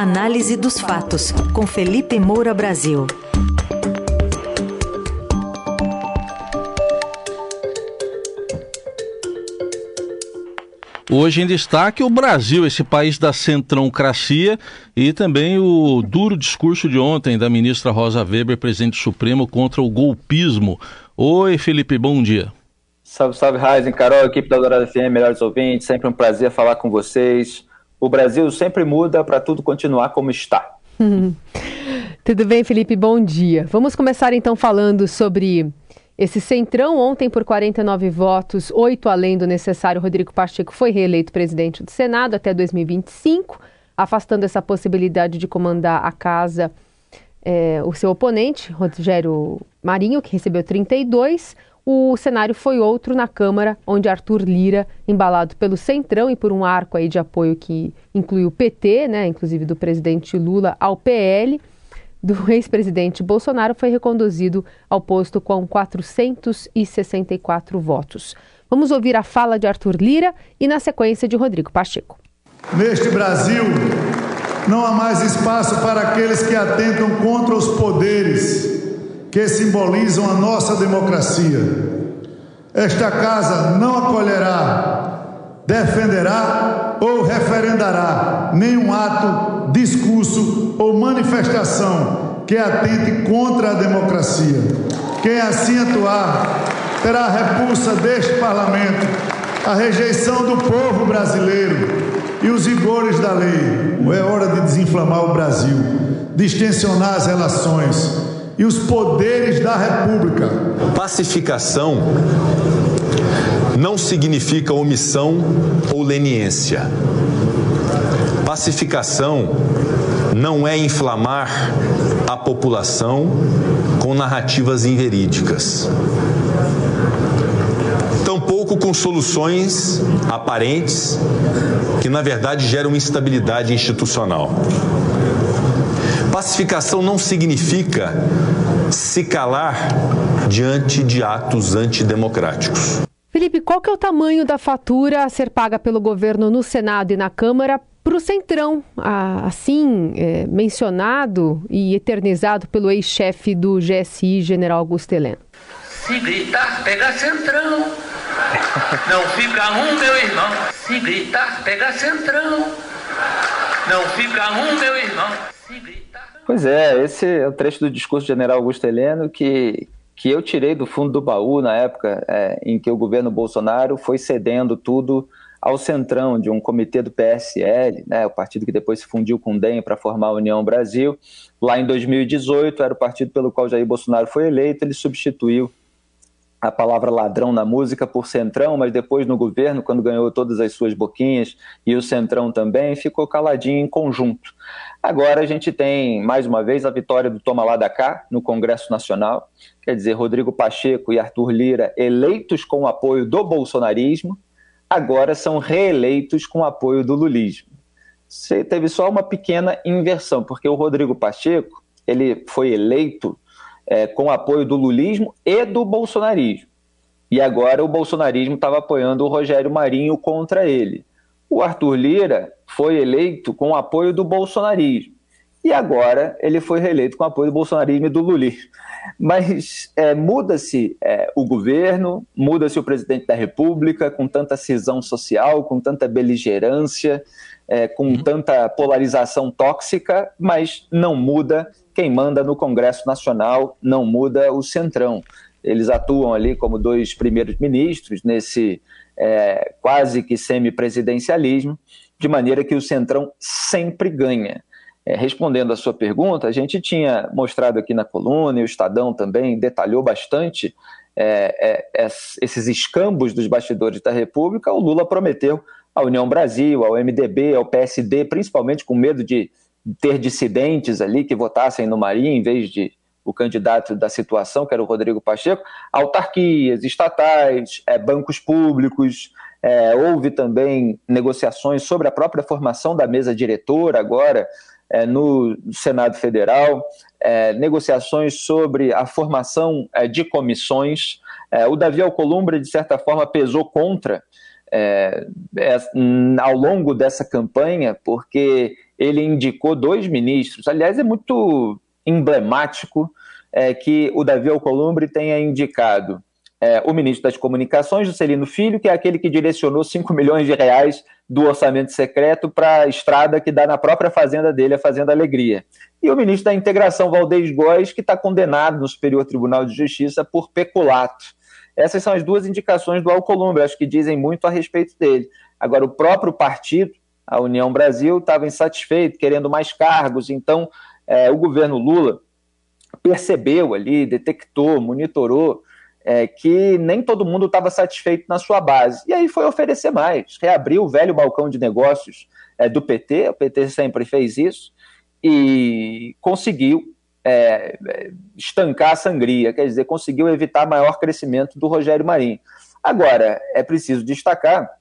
Análise dos fatos, com Felipe Moura Brasil. Hoje em destaque o Brasil, esse país da centrãocracia, e também o duro discurso de ontem da ministra Rosa Weber, presidente supremo, contra o golpismo. Oi, Felipe, bom dia. Salve, salve, Raizen, Carol, equipe da Dourada FM, melhores ouvintes, sempre um prazer falar com vocês. O Brasil sempre muda para tudo continuar como está. Tudo bem, Felipe? Bom dia. Vamos começar então falando sobre esse centrão. Ontem, por 49 votos, oito além do necessário, Rodrigo Pacheco foi reeleito presidente do Senado até 2025, afastando essa possibilidade de comandar a casa é, o seu oponente, Rogério Marinho, que recebeu 32. O cenário foi outro na Câmara, onde Arthur Lira, embalado pelo Centrão e por um arco aí de apoio que inclui o PT, né, inclusive do presidente Lula, ao PL, do ex-presidente Bolsonaro, foi reconduzido ao posto com 464 votos. Vamos ouvir a fala de Arthur Lira e, na sequência, de Rodrigo Pacheco. Neste Brasil, não há mais espaço para aqueles que atentam contra os poderes que simbolizam a nossa democracia. Esta casa não acolherá, defenderá ou referendará nenhum ato, discurso ou manifestação que atente contra a democracia. Quem assim atuar terá a repulsa deste parlamento, a rejeição do povo brasileiro e os rigores da lei. É hora de desinflamar o Brasil, distensionar as relações e os poderes da República. Pacificação não significa omissão ou leniência. Pacificação não é inflamar a população com narrativas inverídicas. Tampouco com soluções aparentes que, na verdade, geram instabilidade institucional. Pacificação não significa se calar diante de atos antidemocráticos. Felipe, qual que é o tamanho da fatura a ser paga pelo governo no Senado e na Câmara para o Centrão, assim é, mencionado e eternizado pelo ex-chefe do GSI, General Augusto Heleno? Se gritar, pega Centrão. Não fica um, meu irmão. Se gritar, pega Centrão. Não fica um, meu irmão. Se gritar... Pois é, esse é o trecho do discurso do general Augusto Heleno que, que eu tirei do fundo do baú na época é, em que o governo Bolsonaro foi cedendo tudo ao centrão de um comitê do PSL, né, o partido que depois se fundiu com o DEM para formar a União Brasil. Lá em 2018, era o partido pelo qual Jair Bolsonaro foi eleito, ele substituiu a palavra ladrão na música por centrão, mas depois no governo, quando ganhou todas as suas boquinhas e o centrão também, ficou caladinho em conjunto. Agora a gente tem, mais uma vez, a vitória do Toma Lá da Cá no Congresso Nacional, quer dizer, Rodrigo Pacheco e Arthur Lira eleitos com o apoio do bolsonarismo, agora são reeleitos com o apoio do lulismo. Você teve só uma pequena inversão, porque o Rodrigo Pacheco ele foi eleito é, com apoio do lulismo e do bolsonarismo. E agora o bolsonarismo estava apoiando o Rogério Marinho contra ele. O Arthur Lira foi eleito com apoio do bolsonarismo. E agora ele foi reeleito com apoio do bolsonarismo e do lulismo. Mas é, muda-se é, o governo, muda-se o presidente da República, com tanta cisão social, com tanta beligerância, é, com uhum. tanta polarização tóxica, mas não muda quem manda no Congresso Nacional, não muda o Centrão. Eles atuam ali como dois primeiros ministros nesse é, quase que semipresidencialismo, de maneira que o Centrão sempre ganha. É, respondendo à sua pergunta, a gente tinha mostrado aqui na coluna, e o Estadão também detalhou bastante é, é, esses escambos dos bastidores da República. O Lula prometeu à União Brasil, ao MDB, ao PSD, principalmente com medo de ter dissidentes ali que votassem no Marinho em vez de o candidato da situação, que era o Rodrigo Pacheco, autarquias, estatais, é, bancos públicos, é, houve também negociações sobre a própria formação da mesa diretora agora é, no Senado Federal, é, negociações sobre a formação é, de comissões. É, o Davi Alcolumbre, de certa forma, pesou contra ao longo dessa campanha, porque ele indicou dois ministros. Aliás, é muito emblemático é, que o Davi Alcolumbre tenha indicado é, o ministro das Comunicações, Juscelino Filho, que é aquele que direcionou 5 milhões de reais do orçamento secreto para a estrada que dá na própria fazenda dele, a Fazenda Alegria. E o ministro da Integração, Valdez Góes, que está condenado no Superior Tribunal de Justiça por peculato. Essas são as duas indicações do Alcolumbre, acho que dizem muito a respeito dele. Agora, o próprio partido, a União Brasil, estava insatisfeito, querendo mais cargos, então é, o governo Lula percebeu ali, detectou, monitorou é, que nem todo mundo estava satisfeito na sua base. E aí foi oferecer mais, reabriu o velho balcão de negócios é, do PT, o PT sempre fez isso, e conseguiu é, estancar a sangria, quer dizer, conseguiu evitar maior crescimento do Rogério Marinho. Agora, é preciso destacar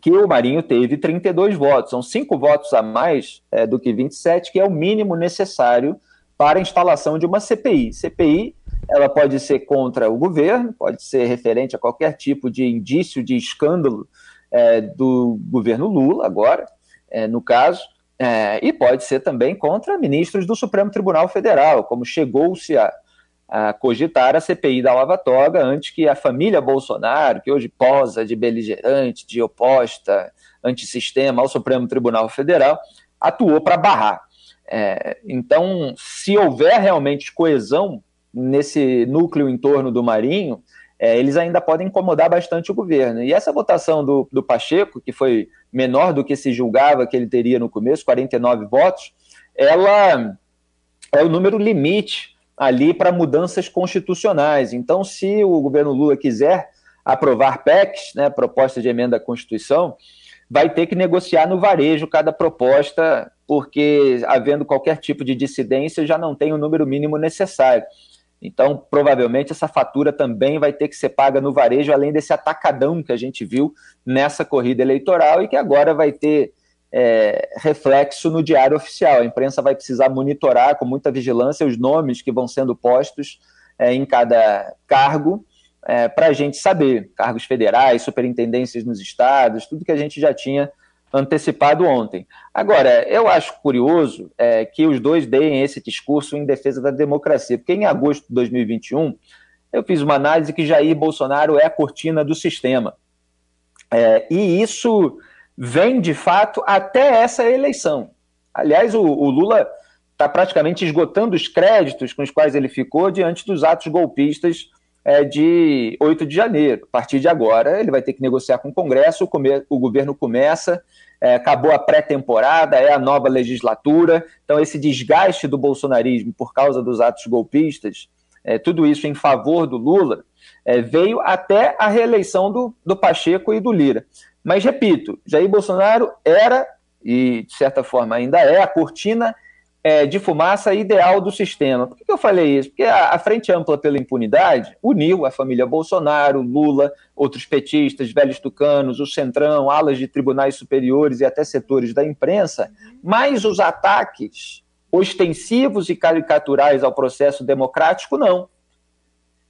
que o Marinho teve 32 votos, são cinco votos a mais é, do que 27, que é o mínimo necessário para a instalação de uma CPI. CPI ela pode ser contra o governo, pode ser referente a qualquer tipo de indício de escândalo é, do governo Lula, agora, é, no caso, é, e pode ser também contra ministros do Supremo Tribunal Federal, como chegou-se a, a, cogitar a CPI da Lava Toga antes que a família Bolsonaro, que hoje posa de beligerante, de oposta, antissistema ao Supremo Tribunal Federal, atuou para barrar. É, então, se houver realmente coesão nesse núcleo em torno do Marinho, é, eles ainda podem incomodar bastante o governo. E essa votação do, do Pacheco, que foi menor do que se julgava que ele teria no começo, 49 votos, ela é o número limite ali para mudanças constitucionais. Então, se o governo Lula quiser aprovar PECs, né, proposta de emenda à Constituição, vai ter que negociar no varejo cada proposta, porque havendo qualquer tipo de dissidência já não tem o número mínimo necessário. Então, provavelmente, essa fatura também vai ter que ser paga no varejo, além desse atacadão que a gente viu nessa corrida eleitoral e que agora vai ter é, reflexo no diário oficial. A imprensa vai precisar monitorar com muita vigilância os nomes que vão sendo postos é, em cada cargo é, para a gente saber. Cargos federais, superintendências nos estados, tudo que a gente já tinha antecipado ontem. Agora, eu acho curioso é, que os dois deem esse discurso em defesa da democracia, porque em agosto de 2021 eu fiz uma análise que Jair Bolsonaro é a cortina do sistema. É, e isso vem, de fato, até essa eleição. Aliás, o, o Lula está praticamente esgotando os créditos com os quais ele ficou diante dos atos golpistas é, de 8 de janeiro. A partir de agora, ele vai ter que negociar com o Congresso, o, come, o governo começa, é, acabou a pré-temporada, é a nova legislatura, então esse desgaste do bolsonarismo por causa dos atos golpistas, é, tudo isso em favor do Lula, é, veio até a reeleição do, do Pacheco e do Lira. Mas, repito, Jair Bolsonaro era, e de certa forma ainda é, a cortina é, de fumaça ideal do sistema. Por que, eu falei isso? Porque a, a, Frente Ampla pela Impunidade uniu a família Bolsonaro, Lula, outros petistas, velhos tucanos, o Centrão, alas de tribunais superiores e até setores da imprensa, mas os ataques ostensivos e caricaturais ao processo democrático, não.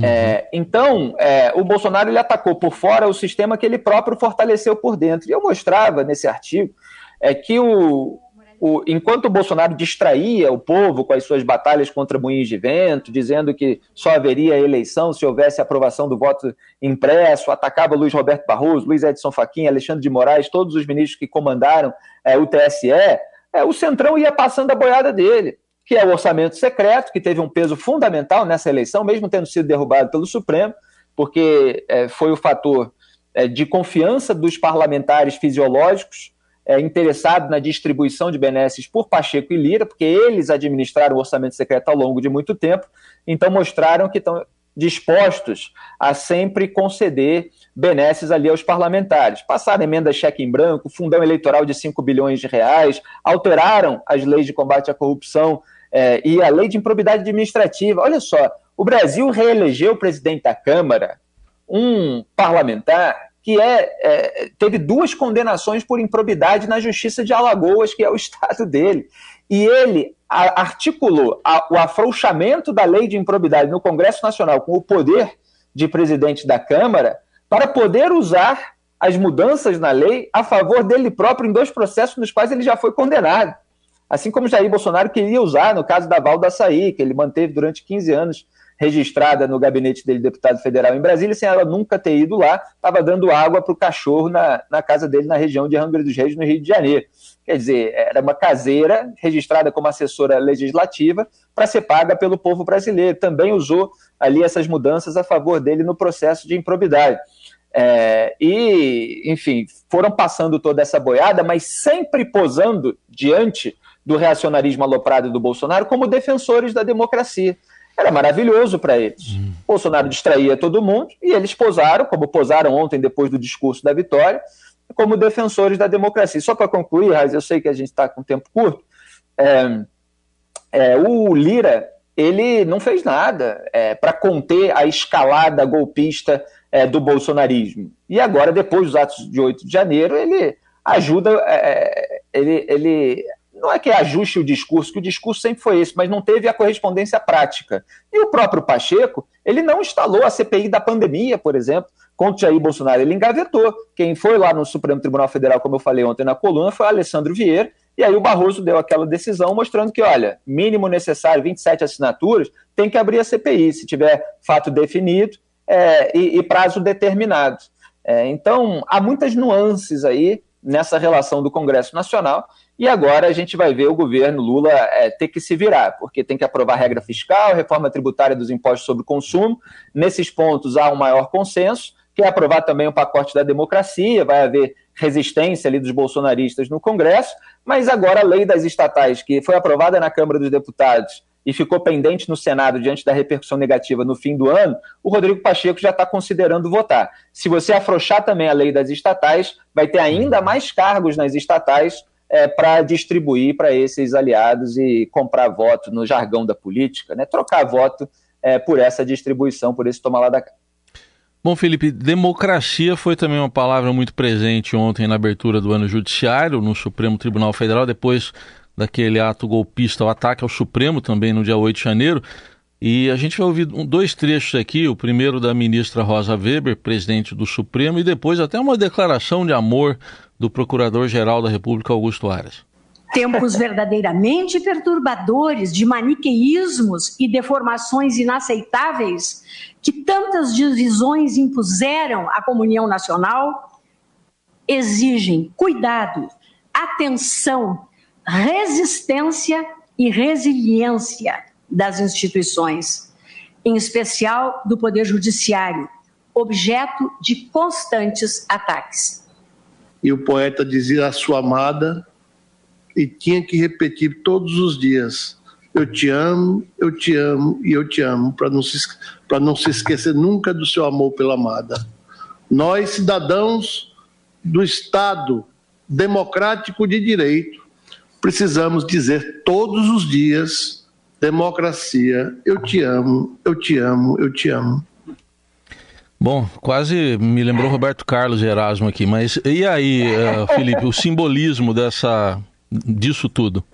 Uhum. É, então, é, o Bolsonaro ele atacou por fora o sistema que ele próprio fortaleceu por dentro. E eu mostrava nesse artigo é, que o, o, enquanto o Bolsonaro distraía o povo com as suas batalhas contra moinhos de vento, dizendo que só haveria eleição se houvesse aprovação do voto impresso, atacava Luiz Roberto Barroso, Luiz Edson Fachin, Alexandre de Moraes, todos os ministros que comandaram é, o TSE, é, o Centrão ia passando a boiada dele, que é o orçamento secreto, que teve um peso fundamental nessa eleição, mesmo tendo sido derrubado pelo Supremo, porque é, foi o fator é, de confiança dos parlamentares fisiológicos é, interessado na distribuição de benesses por Pacheco e Lira, porque eles administraram o orçamento secreto ao longo de muito tempo, então mostraram que estão dispostos a sempre conceder benesses ali aos parlamentares. Passaram emenda cheque em branco, fundão eleitoral de 5 bilhões de reais, alteraram as leis de combate à corrupção é, e a lei de improbidade administrativa. Olha só, o Brasil reelegeu o presidente da Câmara, um parlamentar que é, é, teve duas condenações por improbidade na Justiça de Alagoas, que é o estado dele. E ele articulou a, o afrouxamento da lei de improbidade no Congresso Nacional com o poder de presidente da Câmara para poder usar as mudanças na lei a favor dele próprio em dois processos nos quais ele já foi condenado. Assim como Jair Bolsonaro queria usar no caso da Val do Açaí, que ele manteve durante 15 anos registrada no gabinete dele, deputado federal em Brasília, sem ela nunca ter ido lá, estava dando água para o cachorro na, na casa dele, na região de Angra dos Reis, no Rio de Janeiro. Quer dizer, era uma caseira registrada como assessora legislativa para ser paga pelo povo brasileiro. Também usou ali essas mudanças a favor dele no processo de improbidade. É, e, enfim, foram passando toda essa boiada, mas sempre posando diante do reacionarismo aloprado do Bolsonaro como defensores da democracia. Era maravilhoso para eles. Hum. Bolsonaro distraía todo mundo e eles posaram, como posaram ontem depois do discurso da vitória, como defensores da democracia. Só para concluir, Raiz, eu sei que a gente está com tempo curto, é, é, o Lira ele não fez nada é, para conter a escalada golpista é, do bolsonarismo. E agora, depois dos atos de 8 de janeiro, ele ajuda, é, ele, ele não é que ajuste o discurso, que o discurso sempre foi esse, mas não teve a correspondência prática. E o próprio Pacheco, ele não instalou a CPI da pandemia, por exemplo, contra Jair Bolsonaro, ele engavetou. Quem foi lá no Supremo Tribunal Federal, como eu falei ontem na coluna, foi Alessandro Vieira, e aí o Barroso deu aquela decisão mostrando que, olha, mínimo necessário, 27 assinaturas, tem que abrir a CPI, se tiver fato definido é, e, e, prazo determinado. É, então, há muitas nuances aí nessa relação do Congresso Nacional, e agora a gente vai ver o governo Lula é, ter que se virar, porque tem que aprovar regra fiscal, reforma tributária dos impostos sobre o consumo. Nesses pontos há um maior consenso. Quer aprovar também o pacote da democracia, vai haver resistência ali dos bolsonaristas no Congresso, mas agora a lei das estatais, que foi aprovada na Câmara dos Deputados e ficou pendente no Senado diante da repercussão negativa no fim do ano, o Rodrigo Pacheco já está considerando votar. Se você afrouxar também a lei das estatais, vai ter ainda mais cargos nas estatais é, para distribuir para esses aliados e comprar voto no jargão da política, né? trocar voto é, por essa distribuição, por esse tomar lá da. Bom, Felipe, democracia foi também uma palavra muito presente ontem na abertura do ano judiciário no Supremo Tribunal Federal, depois daquele ato golpista, o ataque ao Supremo também no dia 8 de janeiro. E a gente vai ouvir dois trechos aqui, o primeiro da ministra Rosa Weber, presidente do Supremo, e depois até uma declaração de amor do Procurador-Geral da República, Augusto Aras. Tempos verdadeiramente perturbadores de maniqueísmos e deformações inaceitáveis que tantas divisões impuseram à comunhão nacional exigem cuidado, atenção, resistência e resiliência das instituições, em especial do Poder Judiciário, objeto de constantes ataques. E o poeta dizia a sua amada e tinha que repetir todos os dias: Eu te amo, eu te amo e eu te amo, para não, se, não se esquecer nunca do seu amor pela amada. Nós, cidadãos do Estado democrático de direito, precisamos dizer todos os dias democracia, eu te amo, eu te amo, eu te amo. Bom, quase me lembrou Roberto Carlos Erasmo aqui, mas e aí, uh, Felipe, o simbolismo dessa, disso tudo?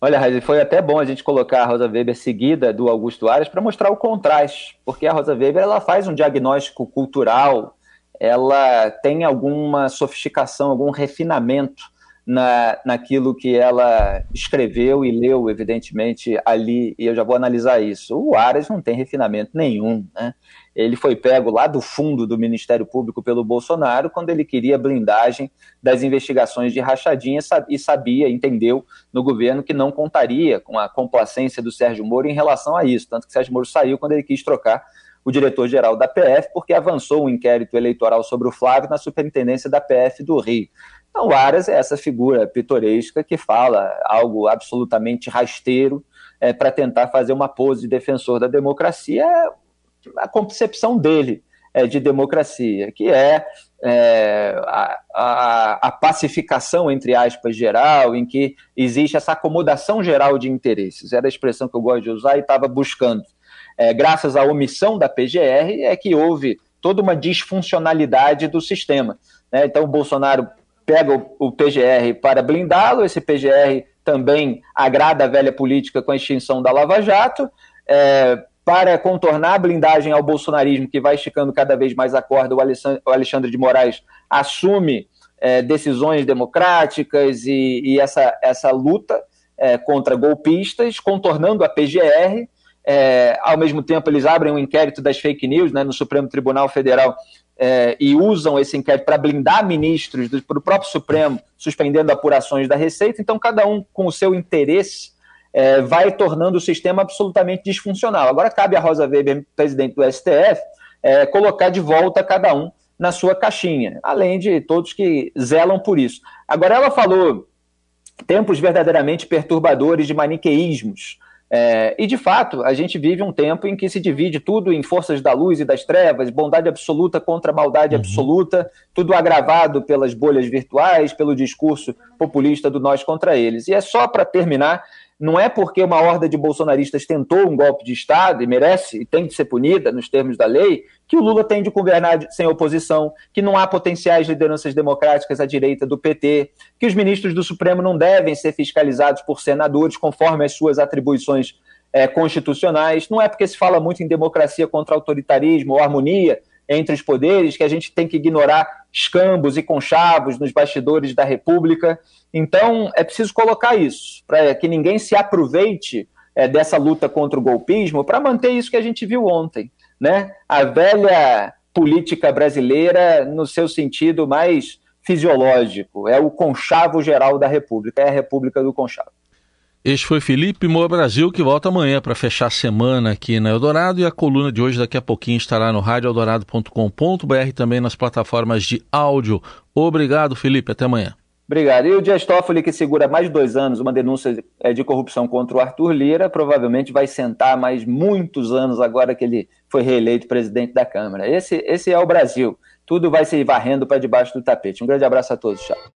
Olha, Raiz, foi até bom a gente colocar a Rosa Weber seguida do Augusto Aras para mostrar o contraste, porque a Rosa Weber ela faz um diagnóstico cultural, ela tem alguma sofisticação, algum refinamento na, naquilo que ela escreveu e leu, evidentemente, ali, e eu já vou analisar isso. O Aras não tem refinamento nenhum, né? Ele foi pego lá do fundo do Ministério Público pelo Bolsonaro quando ele queria blindagem das investigações de rachadinha e sabia, entendeu no governo que não contaria com a complacência do Sérgio Moro em relação a isso. Tanto que Sérgio Moro saiu quando ele quis trocar o diretor-geral da PF, porque avançou um inquérito eleitoral sobre o Flávio na superintendência da PF do Rio. Então, o Aras é essa figura pitoresca que fala algo absolutamente rasteiro é, para tentar fazer uma pose de defensor da democracia, é a concepção dele é, de democracia, que é, é a, a, a, pacificação, entre aspas, geral, em que existe essa acomodação geral de interesses. Era a expressão que eu gosto de usar e estava buscando. É, graças à omissão da PGR, é que houve toda uma disfuncionalidade do sistema. Né? Então, o Bolsonaro pega o, o PGR para blindá-lo, esse PGR também agrada a velha política com a extinção da Lava Jato, é, para contornar a blindagem ao bolsonarismo, que vai esticando cada vez mais a corda, o Alexandre de Moraes assume é, decisões democráticas e, e, essa, essa luta é, contra golpistas, contornando a PGR. É, ao mesmo tempo, eles abrem um inquérito das fake news né, no Supremo Tribunal Federal é, e usam esse inquérito para blindar ministros do, do próprio Supremo, suspendendo apurações da Receita. Então, cada um com o seu interesse é, vai tornando o sistema absolutamente disfuncional. Agora cabe a Rosa Weber, presidente do STF, é, colocar de volta cada um na sua caixinha, além de todos que zelam por isso. Agora, ela falou tempos verdadeiramente perturbadores de maniqueísmos. É, e, de fato, a gente vive um tempo em que se divide tudo em forças da luz e das trevas, bondade absoluta contra maldade uhum. absoluta, tudo agravado pelas bolhas virtuais, pelo discurso populista do nós contra eles. E é só para terminar não é porque uma horda de bolsonaristas tentou um golpe de Estado e merece e tem de ser punida nos termos da lei, que o Lula tem de governar sem oposição, que não há potenciais lideranças democráticas à direita do PT, que os ministros do Supremo não devem ser fiscalizados por senadores conforme as suas atribuições é, constitucionais. Não é porque se fala muito em democracia contra autoritarismo ou harmonia entre os poderes que a gente tem que ignorar escambos e conchavos nos bastidores da República. Então, é preciso colocar isso, para que ninguém se aproveite é, dessa luta contra o golpismo para manter isso que a gente viu ontem. Né? A velha política brasileira, no seu sentido mais fisiológico, é o conchavo geral da República, é a República do Conchavo. Este foi Felipe Moura Brasil, que volta amanhã para fechar a semana aqui na Eldorado. E a coluna de hoje, daqui a pouquinho, estará no radioeldorado.com.br também nas plataformas de áudio. Obrigado, Felipe. Até amanhã. Obrigado. E o Dias Toffoli, que segura mais de dois anos uma denúncia é, de corrupção contra o Arthur Lira, provavelmente vai sentar mais muitos anos agora que ele foi reeleito presidente da Câmara. Esse, esse é o Brasil. Tudo vai se varrendo para debaixo do tapete. Um grande abraço a todos. Tchau.